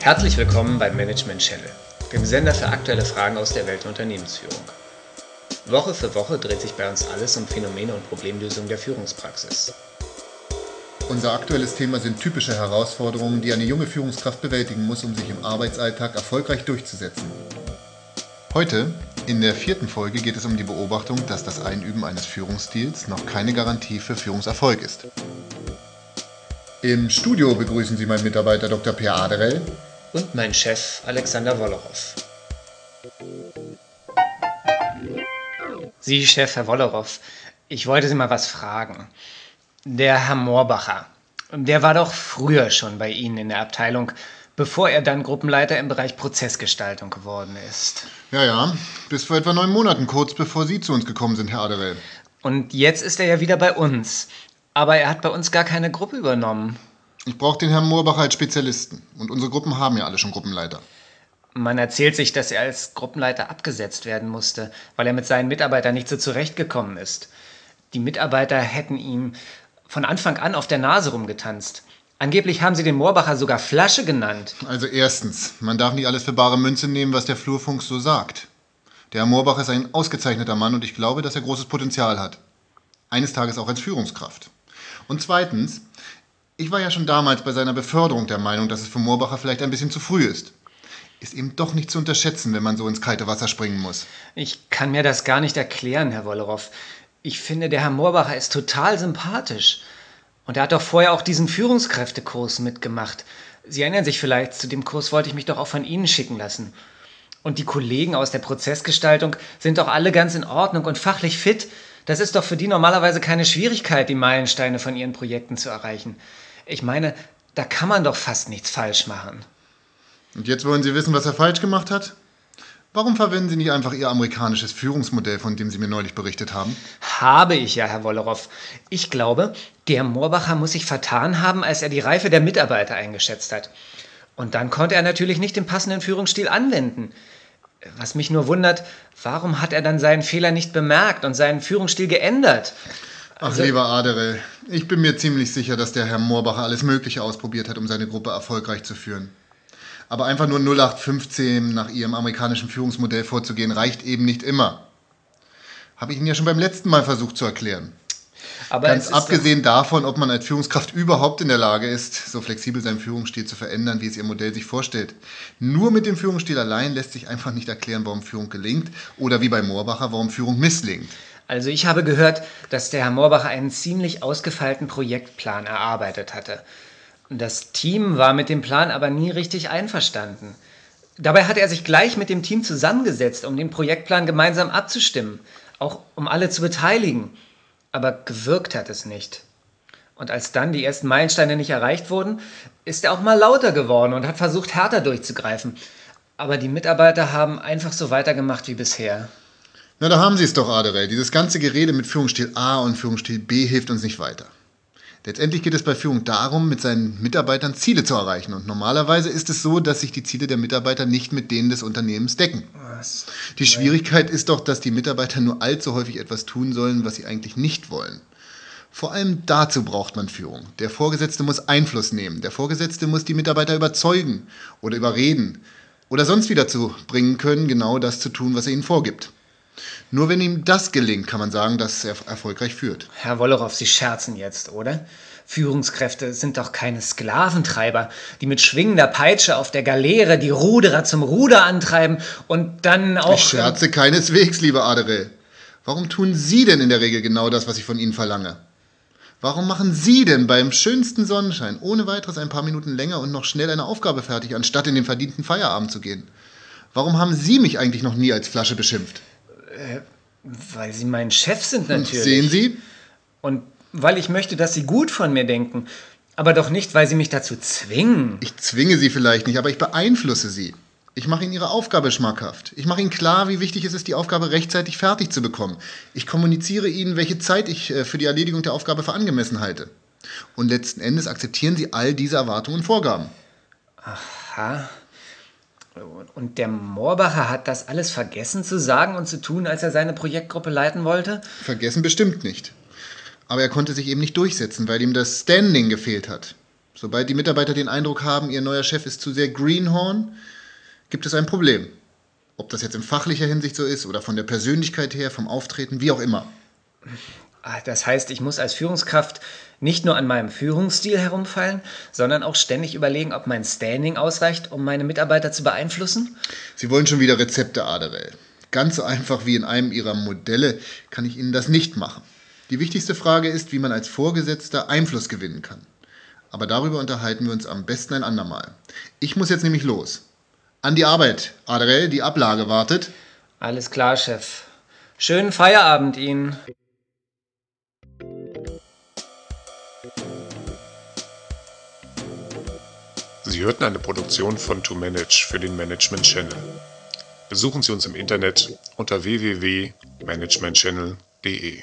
Herzlich willkommen beim Management Channel, dem Sender für aktuelle Fragen aus der Welt der Unternehmensführung. Woche für Woche dreht sich bei uns alles um Phänomene und Problemlösungen der Führungspraxis. Unser aktuelles Thema sind typische Herausforderungen, die eine junge Führungskraft bewältigen muss, um sich im Arbeitsalltag erfolgreich durchzusetzen. Heute, in der vierten Folge, geht es um die Beobachtung, dass das Einüben eines Führungsstils noch keine Garantie für Führungserfolg ist. Im Studio begrüßen Sie meinen Mitarbeiter Dr. Per Aderell und mein Chef Alexander Wollerow. Sie, Chef Herr Wollerow, ich wollte Sie mal was fragen. Der Herr Moorbacher, der war doch früher schon bei Ihnen in der Abteilung, bevor er dann Gruppenleiter im Bereich Prozessgestaltung geworden ist. Ja, ja, bis vor etwa neun Monaten, kurz bevor Sie zu uns gekommen sind, Herr Aderell. Und jetzt ist er ja wieder bei uns. Aber er hat bei uns gar keine Gruppe übernommen. Ich brauche den Herrn Moorbacher als Spezialisten. Und unsere Gruppen haben ja alle schon Gruppenleiter. Man erzählt sich, dass er als Gruppenleiter abgesetzt werden musste, weil er mit seinen Mitarbeitern nicht so zurechtgekommen ist. Die Mitarbeiter hätten ihm von Anfang an auf der Nase rumgetanzt. Angeblich haben sie den Moorbacher sogar Flasche genannt. Also erstens, man darf nicht alles für bare Münze nehmen, was der Flurfunk so sagt. Der Herr Moorbacher ist ein ausgezeichneter Mann und ich glaube, dass er großes Potenzial hat. Eines Tages auch als Führungskraft. Und zweitens, ich war ja schon damals bei seiner Beförderung der Meinung, dass es für Moorbacher vielleicht ein bisschen zu früh ist. Ist eben doch nicht zu unterschätzen, wenn man so ins kalte Wasser springen muss. Ich kann mir das gar nicht erklären, Herr Wollerow. Ich finde, der Herr Moorbacher ist total sympathisch. Und er hat doch vorher auch diesen Führungskräftekurs mitgemacht. Sie erinnern sich vielleicht, zu dem Kurs wollte ich mich doch auch von Ihnen schicken lassen. Und die Kollegen aus der Prozessgestaltung sind doch alle ganz in Ordnung und fachlich fit. Das ist doch für die normalerweise keine Schwierigkeit, die Meilensteine von ihren Projekten zu erreichen. Ich meine, da kann man doch fast nichts falsch machen. Und jetzt wollen Sie wissen, was er falsch gemacht hat? Warum verwenden Sie nicht einfach Ihr amerikanisches Führungsmodell, von dem Sie mir neulich berichtet haben? Habe ich ja, Herr Wollerow. Ich glaube, der Moorbacher muss sich vertan haben, als er die Reife der Mitarbeiter eingeschätzt hat. Und dann konnte er natürlich nicht den passenden Führungsstil anwenden. Was mich nur wundert, warum hat er dann seinen Fehler nicht bemerkt und seinen Führungsstil geändert? Also, Ach, lieber Aderell, ich bin mir ziemlich sicher, dass der Herr Moorbacher alles Mögliche ausprobiert hat, um seine Gruppe erfolgreich zu führen. Aber einfach nur 0815 nach Ihrem amerikanischen Führungsmodell vorzugehen, reicht eben nicht immer. Habe ich Ihnen ja schon beim letzten Mal versucht zu erklären. Aber Ganz abgesehen davon, ob man als Führungskraft überhaupt in der Lage ist, so flexibel seinen Führungsstil zu verändern, wie es Ihr Modell sich vorstellt. Nur mit dem Führungsstil allein lässt sich einfach nicht erklären, warum Führung gelingt oder wie bei Moorbacher, warum Führung misslingt. Also ich habe gehört, dass der Herr Moorbacher einen ziemlich ausgefeilten Projektplan erarbeitet hatte. Das Team war mit dem Plan aber nie richtig einverstanden. Dabei hatte er sich gleich mit dem Team zusammengesetzt, um den Projektplan gemeinsam abzustimmen, auch um alle zu beteiligen. Aber gewirkt hat es nicht. Und als dann die ersten Meilensteine nicht erreicht wurden, ist er auch mal lauter geworden und hat versucht, härter durchzugreifen. Aber die Mitarbeiter haben einfach so weitergemacht wie bisher. Na, da haben Sie es doch, Aderell. Dieses ganze Gerede mit Führungsstil A und Führungsstil B hilft uns nicht weiter. Letztendlich geht es bei Führung darum, mit seinen Mitarbeitern Ziele zu erreichen. Und normalerweise ist es so, dass sich die Ziele der Mitarbeiter nicht mit denen des Unternehmens decken. Was? Die Schwierigkeit ist doch, dass die Mitarbeiter nur allzu häufig etwas tun sollen, was sie eigentlich nicht wollen. Vor allem dazu braucht man Führung. Der Vorgesetzte muss Einfluss nehmen. Der Vorgesetzte muss die Mitarbeiter überzeugen oder überreden oder sonst wieder zu bringen können, genau das zu tun, was er ihnen vorgibt. Nur wenn ihm das gelingt, kann man sagen, dass er erfolgreich führt. Herr Wollerow, Sie scherzen jetzt, oder? Führungskräfte sind doch keine Sklaventreiber, die mit schwingender Peitsche auf der Galeere die Ruderer zum Ruder antreiben und dann auch. Ich scherze keineswegs, lieber Aderell. Warum tun Sie denn in der Regel genau das, was ich von Ihnen verlange? Warum machen Sie denn beim schönsten Sonnenschein ohne weiteres ein paar Minuten länger und noch schnell eine Aufgabe fertig, anstatt in den verdienten Feierabend zu gehen? Warum haben Sie mich eigentlich noch nie als Flasche beschimpft? Äh, weil Sie mein Chef sind natürlich. Sehen Sie? Und weil ich möchte, dass Sie gut von mir denken. Aber doch nicht, weil Sie mich dazu zwingen. Ich zwinge Sie vielleicht nicht, aber ich beeinflusse Sie. Ich mache Ihnen Ihre Aufgabe schmackhaft. Ich mache Ihnen klar, wie wichtig es ist, die Aufgabe rechtzeitig fertig zu bekommen. Ich kommuniziere Ihnen, welche Zeit ich äh, für die Erledigung der Aufgabe für angemessen halte. Und letzten Endes akzeptieren Sie all diese Erwartungen und Vorgaben. Aha. Und der Moorbacher hat das alles vergessen zu sagen und zu tun, als er seine Projektgruppe leiten wollte? Vergessen bestimmt nicht. Aber er konnte sich eben nicht durchsetzen, weil ihm das Standing gefehlt hat. Sobald die Mitarbeiter den Eindruck haben, ihr neuer Chef ist zu sehr Greenhorn, gibt es ein Problem. Ob das jetzt in fachlicher Hinsicht so ist oder von der Persönlichkeit her, vom Auftreten, wie auch immer. Ah, das heißt, ich muss als Führungskraft nicht nur an meinem Führungsstil herumfallen, sondern auch ständig überlegen, ob mein Standing ausreicht, um meine Mitarbeiter zu beeinflussen? Sie wollen schon wieder Rezepte, Aderell. Ganz so einfach wie in einem Ihrer Modelle kann ich Ihnen das nicht machen. Die wichtigste Frage ist, wie man als Vorgesetzter Einfluss gewinnen kann. Aber darüber unterhalten wir uns am besten ein andermal. Ich muss jetzt nämlich los. An die Arbeit, Aderell, die Ablage wartet. Alles klar, Chef. Schönen Feierabend Ihnen. Sie hörten eine Produktion von To Manage für den Management Channel. Besuchen Sie uns im Internet unter www.managementchannel.de.